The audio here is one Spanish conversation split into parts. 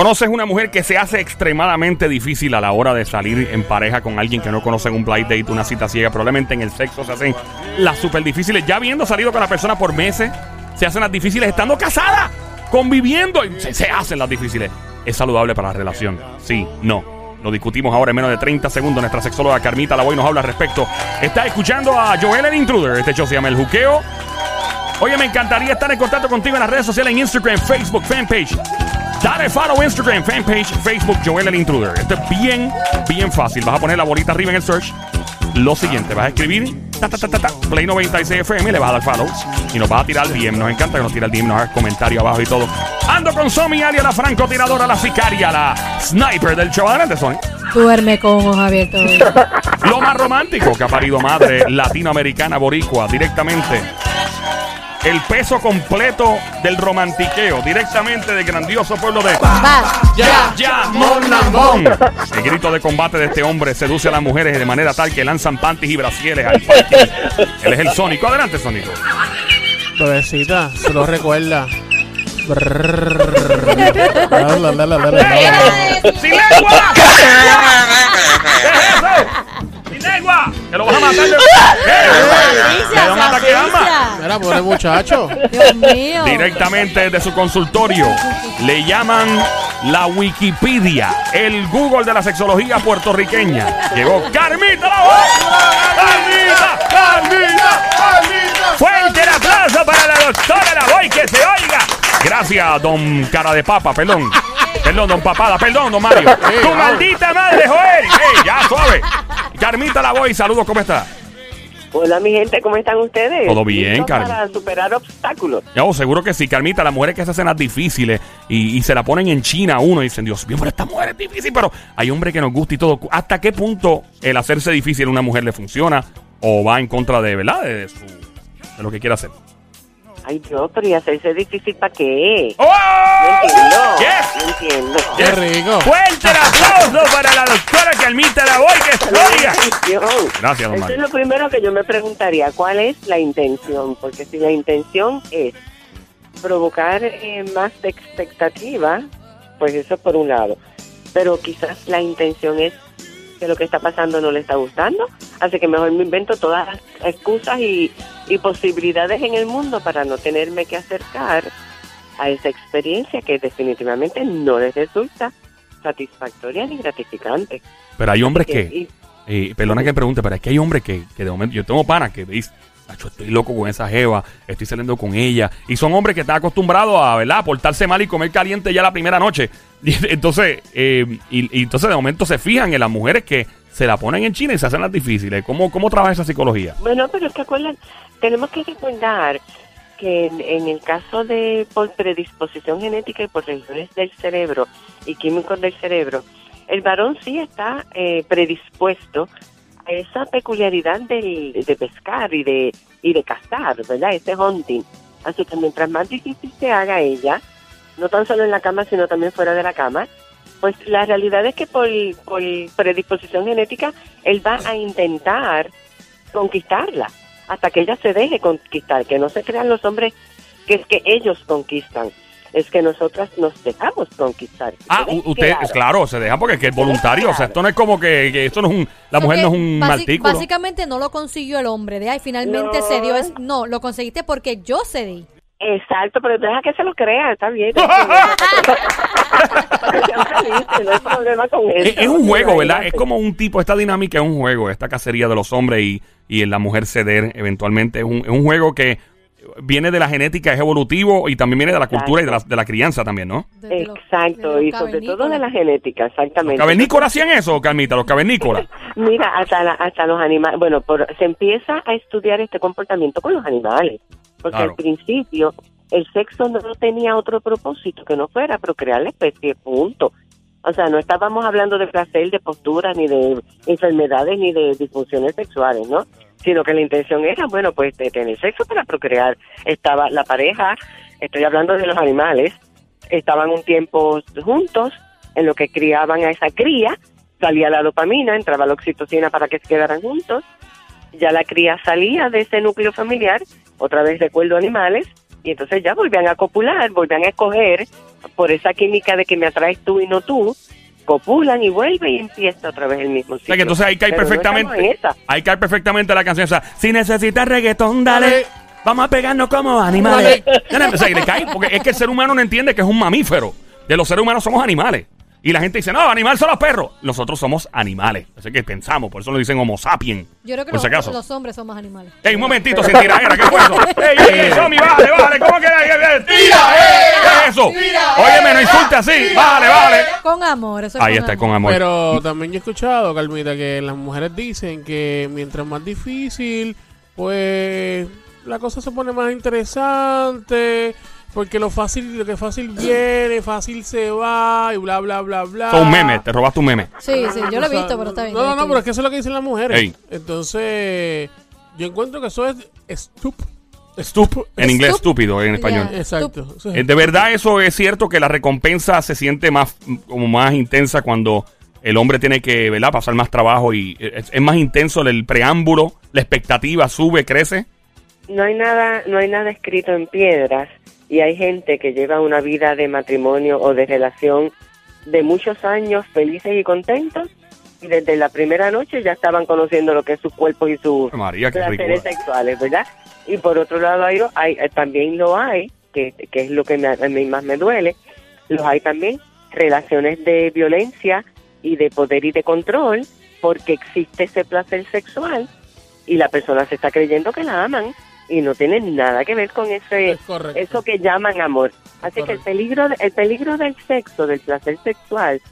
Conoces una mujer que se hace extremadamente difícil a la hora de salir en pareja con alguien que no conoce un blind date, una cita ciega. Probablemente en el sexo se hacen las súper difíciles. Ya habiendo salido con la persona por meses, se hacen las difíciles estando casada, conviviendo. Se, hacen las difíciles. ¿Es saludable para la relación? Sí, no. Lo discutimos ahora en menos de 30 segundos. Nuestra sexóloga Carmita Lavoy nos habla al respecto. Está escuchando a Joel el Intruder. Este show se llama El Juqueo. Oye, me encantaría estar en contacto contigo en las redes sociales, en Instagram, Facebook, fanpage. Dale follow Instagram, fanpage, Facebook, Joel el Intruder. Esto es bien, bien fácil. Vas a poner la bolita arriba en el search. Lo siguiente, vas a escribir ta, ta, ta, ta, ta, Play 96 FM, le vas a dar follow y nos vas a tirar el DM. Nos encanta que nos tire el DM, nos haga comentario abajo y todo. Ando con Somi Alia, la francotiradora, la sicaria, la sniper del show. Adelante, Somi. Duerme con ojos abiertos. Lo más romántico que ha parido madre latinoamericana boricua directamente. El peso completo del romantiqueo directamente del grandioso pueblo de Va. Ya, ya, Mon Lambón. El grito de combate de este hombre seduce a las mujeres de manera tal que lanzan panties y brasieres al party. Él es el Sónico. Adelante, Sónico. Bebecita, se lo recuerda. ¡Sin lengua! ¿Qué es eso? ¡Sin lengua! ¡Que lo vas a matar! Asfixia, ¿Le da un ataque de alma? asfixia. Mira, pobre muchacho. Dios mío. Directamente de su consultorio. Le llaman la Wikipedia, el Google de la sexología puertorriqueña. Llegó Carmita la voz. ¡Carmita! ¡Carmita! ¡Carmita! Fuerte el aplauso para la doctora la voy que se oiga. Gracias, don cara de papa, perdón. Perdón, don papada, perdón, don Mario. ¡Tu vamos. maldita madre, Joel! ¡Ey, ya, suave! Carmita la voy, saludos, ¿cómo está? Hola, mi gente, ¿cómo están ustedes? Todo bien, ¿Listos Carmen. Para superar obstáculos. No, seguro que sí, Carmita. Las mujeres que se hacen las difíciles y, y se la ponen en China a uno y dicen, Dios mío, pero esta mujer es difícil, pero hay hombres que nos gusta y todo. ¿Hasta qué punto el hacerse difícil a una mujer le funciona o va en contra de, ¿verdad? De, su, de lo que quiere hacer. Ay, Dios, pero ¿y hacerse difícil para qué? ¡Oh! No entiendo. Yes. No entiendo. Qué rico. Fuerte el aplauso para la doctora Carmita la voy que. Dios. Gracias, don Eso es lo primero que yo me preguntaría, ¿cuál es la intención? Porque si la intención es provocar eh, más de expectativa, pues eso por un lado. Pero quizás la intención es que lo que está pasando no le está gustando, así que mejor me invento todas las excusas y, y posibilidades en el mundo para no tenerme que acercar a esa experiencia que definitivamente no les resulta satisfactoria ni gratificante. Pero hay hombres que, Y- eh, perdona que me pregunte, pero es que hay hombres que, que de momento, yo tengo panas que dicen, "Acho, estoy loco con esa jeva, estoy saliendo con ella. Y son hombres que están acostumbrados a, ¿verdad? A portarse mal y comer caliente ya la primera noche. Entonces, eh, y entonces de momento se fijan en las mujeres que se la ponen en China y se hacen las difíciles. ¿Cómo, cómo trabaja esa psicología? Bueno, pero es que acuerdan, tenemos que recordar que en, en el caso de por predisposición genética y por regiones del cerebro y químicos del cerebro, el varón sí está eh, predispuesto a esa peculiaridad del- de pescar y de y de cazar, ¿verdad? Ese hunting. Así que mientras más difícil se haga ella, no tan solo en la cama, sino también fuera de la cama, pues la realidad es que por, por predisposición genética, él va a intentar conquistarla hasta que ella se deje conquistar, que no se crean los hombres que es que ellos conquistan, es que nosotras nos dejamos conquistar. Ah, ¿Queda u- usted, claro? claro, se deja porque es que es voluntario. O sea, esto no es como que, que esto no es un, la mujer que no es un martículo. Básicamente no lo consiguió el hombre, de ahí finalmente No. se dio. Es, no, lo conseguiste porque yo cedí. Exacto, pero deja que se lo crea, está bien. Sean felices, no hay problema con eso. Es, un juego, ¿verdad? Es como un tipo, esta dinámica es un juego, esta cacería de los hombres y, y en la mujer ceder eventualmente. Es un, es un juego que viene de la genética, es evolutivo y también viene de la cultura y de la, de la crianza también, ¿no? Desde los- Exacto, y los sobre todo de la genética, ¿Los exactamente. cavernícolas hacían eso, Carmita? ¿Los cavernícolas? Mira, hasta, la- hasta los animales, bueno, por, se empieza a estudiar este comportamiento con los animales, porque Claro. al principio el sexo no tenía otro propósito que no fuera procrear la especie, punto. O sea, no estábamos hablando de placer, de postura, ni de enfermedades, ni de disfunciones sexuales, ¿no? Sino que la intención era, bueno, pues de tener sexo para procrear. Estaba la pareja, estoy hablando de los animales, estaban un tiempo juntos en lo que criaban a esa cría, salía la dopamina, entraba la oxitocina para que se quedaran juntos, ya la cría salía de ese núcleo familiar, otra vez recuerdo animales, Y entonces ya volvían a copular, volvían a escoger por esa química de que me atraes tú y no tú, copulan y vuelve y empieza otra vez el mismo O ciclo. sea que entonces ahí cae Pero no estamos en perfectamente. esa. ahí cae perfectamente la canción esa. Si necesitas reggaetón, dale. Dale. Vamos a pegarnos como animales. O sea, y le cae, porque es que el ser humano no entiende que es un mamífero. De los seres humanos somos animales. Y la gente dice, no, animal son los perros. Nosotros somos animales. Así que pensamos, por eso lo dicen homo sapiens. Yo creo que por los, si acaso. los hombres somos animales. Ey, un momentito, sin tiradera, ¿qué fue eso? ¡Ey, ey, ey, Somi, vale, vale! ¿Cómo que era? ¡Tira, ¿Qué es eso? Óyeme, no insulte así. Vale, vale. Con amor, eso es Ahí está, con amor. Pero también yo he escuchado, Carmita, que las mujeres dicen que mientras más difícil, pues la cosa se pone más interesante. Porque lo fácil, lo que fácil viene, fácil se va y bla, bla, bla, bla. Son un meme, te robaste un meme. Sí, sí, yo lo he visto, pero está bien. No, no, no, pero es que eso es lo que dicen las mujeres. Ey. Entonces, yo encuentro que eso es stup. Stup, en inglés Stup. estúpido, en español. Exacto. Es- Eh, De verdad eso es cierto que la recompensa se siente más como más intensa cuando el hombre tiene que ¿verdad? pasar más trabajo y es, es más intenso el preámbulo, la expectativa sube, crece. no hay nada no hay nada escrito en piedras y hay gente que lleva una vida de matrimonio o de relación de muchos años felices y contentos y desde la primera noche ya estaban conociendo lo que es sus cuerpos y sus María, placeres sexuales, ¿verdad? Y por otro lado hay, hay- eh, también lo hay, que, que es lo que me- a mí más me duele, los hay también relaciones de violencia y de poder y de control porque existe ese placer sexual y la persona se está creyendo que la aman y no tiene nada que ver con ese Es eso que llaman amor. Así que el peligro de- el peligro del sexo, del placer sexual,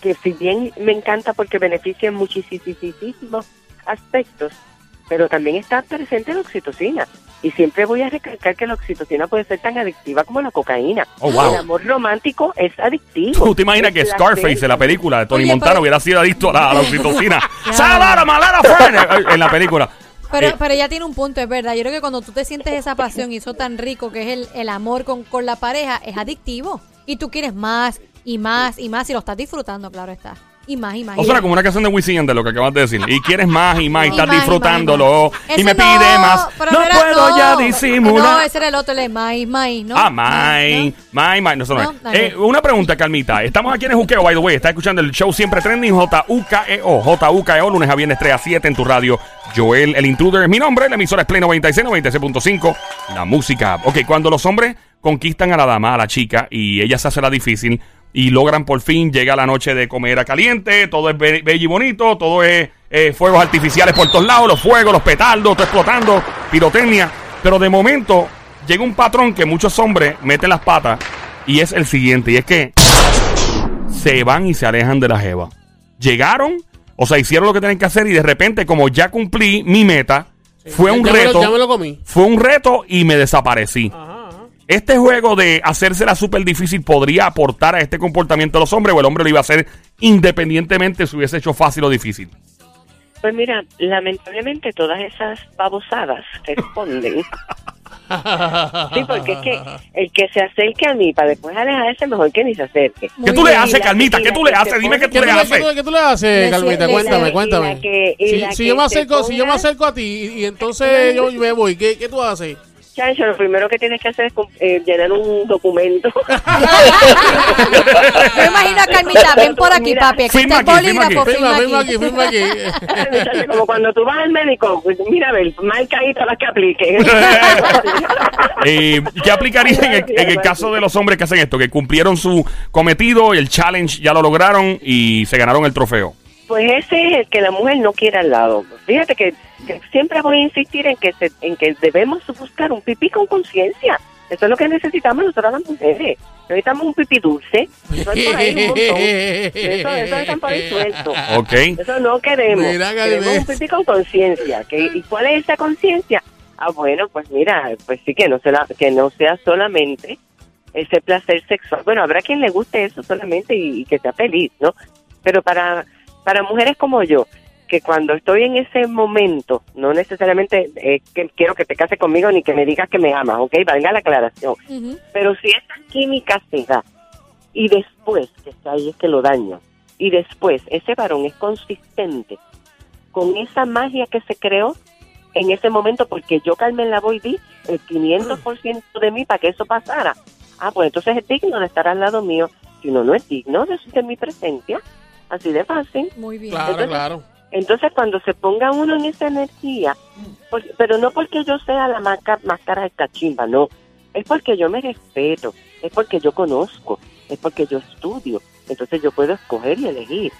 que si bien me encanta porque beneficia en muchísimos aspectos, pero también está presente la oxitocina. Y siempre voy a recalcar que la oxitocina puede ser tan adictiva como la cocaína. Oh, wow. El amor romántico es adictivo. ¿Tú te imaginas que Scarface en la película de Tony Oye, Montana pero- hubiera sido adicto a la, a la oxitocina? ¡Salara, malala, Fern! En la película. Pero, Eh, pero ella tiene un punto, es verdad. Yo creo que cuando tú te sientes esa pasión y eso tan rico que es el, el amor con, con la pareja, es adictivo. Y tú quieres más y más y más y lo estás disfrutando, claro está. Y más y más. o sea, como una canción de Wisin de lo que acabas de decir. Y quieres más y más y Y estás más, disfrutándolo. y más. Y me pide no, más. No puedo no. ya No, disimular. ese era el otro, el de Mai, Mai, ¿no? Ah, No, no. my, my. No, no No. Eh, una pregunta, Calmita. Estamos aquí en el Juqueo, by the way. Está escuchando el show Siempre Trending, J-U-K-E-O. J-U-K-E-O, lunes a viernes 3 a 7 en tu radio. Joel, el intruder es mi nombre. La emisora es Play 96, 96.5. La música. Ok, cuando los hombres conquistan a la dama, a la chica, y ella se hace la difícil, y logran por fin, llega la noche de comer a caliente, todo es be- bello y bonito, todo es eh, fuegos artificiales por todos lados, los fuegos, los petardos, todo explotando, pirotecnia. Pero de momento llega un patrón que muchos hombres meten las patas y es el siguiente, y es que se van y se alejan de la jeva. Llegaron, o sea, hicieron lo que tienen que hacer y de repente, como ya cumplí mi meta, fue un ya me lo- reto. ya me lo comí. Fue un reto y me desaparecí. Ajá, ajá. Este juego de hacérsela súper difícil podría aportar a este comportamiento de los hombres o el hombre lo iba a hacer independientemente si hubiese hecho fácil o difícil. Pues mira, lamentablemente todas esas babosadas responden. Sí, porque es que el que se acerque a mí para después alejarse, mejor que ni se acerque. Muy ¿Qué tú le haces, y ¿Qué tú le haces? Dime qué tú ¿Qué le haces. qué tú- le haces, Carmita? Cuéntame, cuéntame. que- Si, yo me acerco, si yo me acerco a ti y, y entonces yo me voy, ¿qué, qué tú haces? Chancho, lo primero que tienes que hacer es eh, llenar un documento. Yo imagino a Carmita, ven por aquí, Mira, papi. Aquí firma está el aquí, firma bolígrafo, Firma, firma aquí, firma aquí. firma aquí. Muchacho, como cuando tú vas al médico, pues, mira, a ver, marca ahí todas las que apliquen. Eh, ¿Qué aplicaría en el, en el caso de los hombres que hacen esto? Que cumplieron su cometido, el challenge ya lo lograron y se ganaron el trofeo. Pues ese es el que la mujer no quiere al lado. Fíjate que, que siempre voy a insistir en que se, en que debemos buscar un pipí con conciencia. Eso es lo que necesitamos nosotros las mujeres. Necesitamos un pipí dulce. Eso hay por ahí un montón. Eso, eso están por ahí suelto. Ok. Eso no queremos. Mira, queremos un pipí con conciencia. ¿Qué- ¿Y cuál es esa conciencia? Ah, bueno, pues mira, pues sí que no, sea, que no sea solamente ese placer sexual. Bueno, habrá quien le guste eso solamente y, y que sea feliz, ¿no? Pero para, para mujeres como yo, que cuando estoy en ese momento, no necesariamente eh, que quiero que te cases conmigo ni que me digas que me amas, ¿ok? Valga la aclaración. Pero si esa química se da y después, que está ahí es que lo daño, y después ese varón es consistente con esa magia que se creó, en ese momento porque yo, Carmen la voy di el 500% de mí para que eso pasara. Ah, pues entonces es digno de estar al lado mío. Si no, no es digno de, de mi presencia. Así de fácil. Muy bien. Claro, Entonces- claro. Entonces, cuando se ponga uno en esa energía, por- pero no porque yo sea la más, ca- más cara de cachimba, no. Es porque yo me respeto, es porque yo conozco, es porque yo estudio. Entonces, yo puedo escoger y elegir.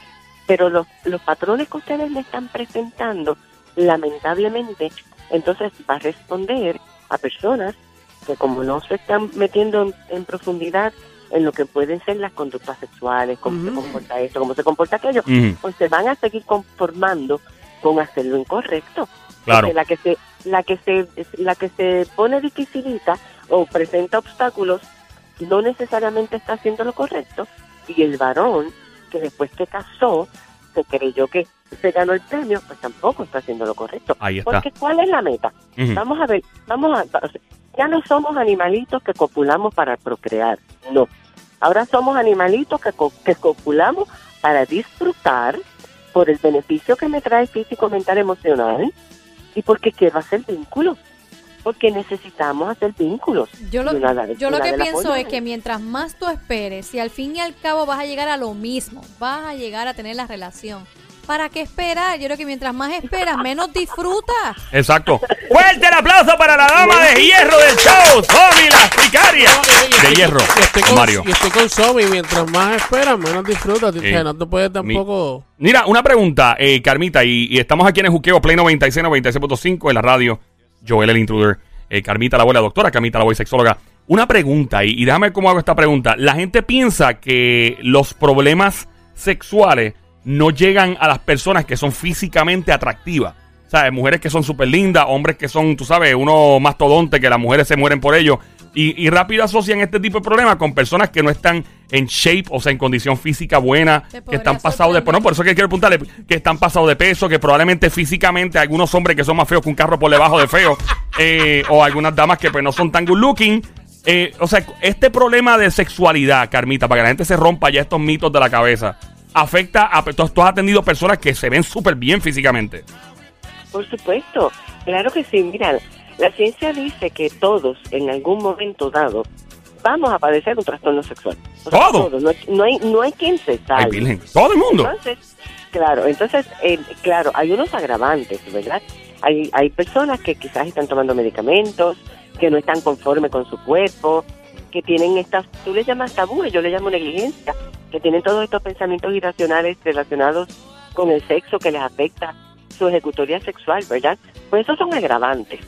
Pero los, los patrones que ustedes me están presentando, lamentablemente, entonces va a responder a personas que como no se están metiendo en, en profundidad en lo que pueden ser las conductas sexuales, cómo se comporta esto, cómo se comporta aquello, pues se van a seguir conformando con hacer lo incorrecto. Claro. Porque la que se la que se la que se pone dificilita o presenta obstáculos no necesariamente está haciendo lo correcto. Y el varón que después que casó se creyó que se ganó el premio pues tampoco está haciendo lo correcto. Ahí está. porque cuál es la meta vamos a ver vamos a ya no somos animalitos que copulamos para procrear no ahora somos animalitos que, co- que copulamos para disfrutar por el beneficio que me trae físico mental emocional y porque quiero hacer vínculos porque necesitamos hacer vínculos Yo lo, Y una yo lo que pienso es que mientras más tú esperes, si al fin y al cabo vas a llegar a lo mismo, vas a llegar a tener la relación. ¿Para qué esperar? Yo creo que mientras más esperas, menos disfrutas. Exacto. Fuerte el aplauso para la dama de hierro del show, Tommy la sicaria. De hierro, Y estoy con, Mario. y estoy con Somi. Mientras más esperas, menos disfrutas. O sea, Eh, no te puedes tampoco... Mira, una pregunta, eh, Carmita, y, y estamos aquí en el Juqueo Play 96, 96.5 en la radio. Joel el intruder, eh, Carmita la abuela doctora, Carmita la voy sexóloga. Una pregunta, y, y déjame ver cómo hago esta pregunta. La gente piensa que los problemas sexuales no llegan a las personas que son físicamente atractivas. ¿Sabes? Mujeres que son súper lindas, hombres que son, tú sabes, uno mastodonte, que las mujeres se mueren por ellos. Y, y rápido asocian este tipo de problemas con personas que no están en shape, o sea, en condición física buena, que están pasados de... sorprender. No, por eso que quiero preguntarle, que están pasados de peso, que probablemente físicamente algunos hombres que son más feos que un carro por debajo de feo, eh, o algunas damas que pues no son tan good looking. Eh, o sea, este problema de sexualidad, Carmita, para que la gente se rompa ya estos mitos de la cabeza, afecta a... Tú, tú has atendido personas que se ven súper bien físicamente. Por supuesto, claro que sí. Mira, la ciencia dice que todos, en algún momento dado, vamos a padecer un trastorno sexual. O sea, ¿Todo? todos. No, hay- no hay, no hay quien se salve. Todo el mundo. Entonces, claro, entonces, eh, claro, hay unos agravantes, ¿verdad? Hay, hay personas que quizás están tomando medicamentos, que no están conformes con su cuerpo, que tienen estas, tú le llamas tabúes, yo le llamo negligencia, que tienen todos estos pensamientos irracionales relacionados con el sexo que les afecta su ejecutoria sexual, ¿verdad? Pues esos son agravantes.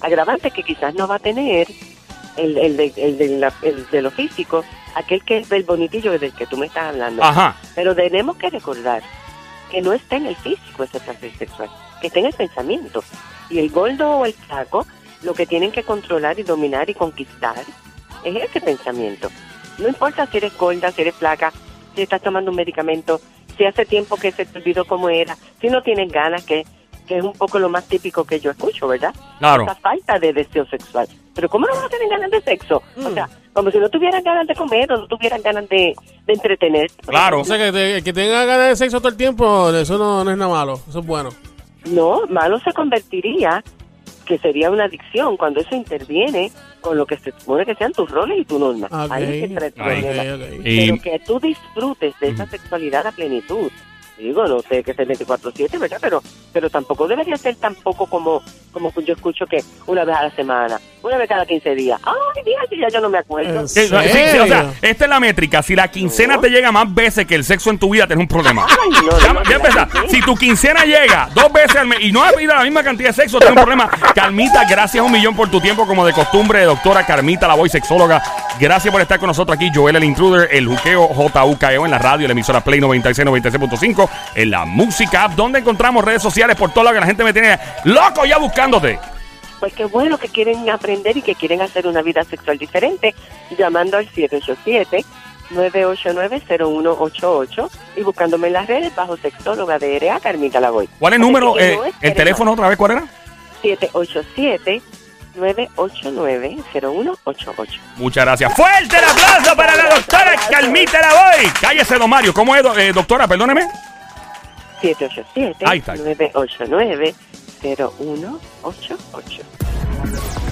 Agravantes que quizás no va a tener el, el, de, el, de la- el de lo físico, aquel que es del bonitillo del que tú me estás hablando. Ajá. Pero tenemos que recordar que no está en el físico ese placer sexual, que está en el pensamiento. Y el gordo o el flaco lo que tienen que controlar y dominar y conquistar es ese pensamiento. No importa si eres gorda, si eres flaca, si estás tomando un medicamento, si hace tiempo que se te olvidó cómo era, si no tienes ganas, que, que es un poco lo más típico que yo escucho, ¿verdad? Claro. Esa falta de deseo sexual. Pero ¿cómo no vas a tener ganas de sexo? O Mm. sea, como si no tuvieran ganas de comer o no tuvieran ganas de, de entretener. Claro. O sea, que, te- que tenga ganas de sexo todo el tiempo, eso no, no es nada malo. Eso es bueno. No, malo se convertiría, que sería una adicción, cuando eso interviene con lo que se supone que sean tus roles y tu norma. Ok. Ahí es que entra el Ahí. problema. Ok, ok. Y- Pero que tú disfrutes de esa sexualidad a plenitud. Digo, no sé que sea 24-7, ¿verdad? Pero, pero tampoco debería ser tampoco como, como yo escucho que una vez a la semana, una vez cada 15 días. Ay, fíjate, ya yo no me acuerdo. ¿En Sí, sí, sí, o sea, esta es la métrica. Si la quincena No. te llega más veces que el sexo en tu vida, tienes un problema. Ay, no, Ya, no, ya no, empezá. no, Si tu quincena llega dos veces al mes y no has pedido la misma cantidad de sexo, tienes un problema. Carmita, gracias un millón por tu tiempo, como de costumbre, doctora Carmita, la voy sexóloga. Gracias por estar con nosotros aquí, Joel el Intruder, el juqueo JUKEO en la radio, la emisora Play 96, 96.5, en la música app, donde encontramos redes sociales por todo lo que la gente me tiene loco ya buscándote. Pues qué bueno que quieren aprender y que quieren hacer una vida sexual diferente, llamando al 787-989-0188 y buscándome en las redes bajo sexóloga de RA Carmita Lavoy. ¿Cuál es el número? Eh, no ¿El teléfono otra vez cuál era? más. 787-989-0188. Muchas gracias. Fuerte el aplauso para la doctora Carmita Lavoy. Cállese, don Mario. ¿Cómo es, eh, doctora? Perdóneme. Ahí está. 787-989-0188. 0188.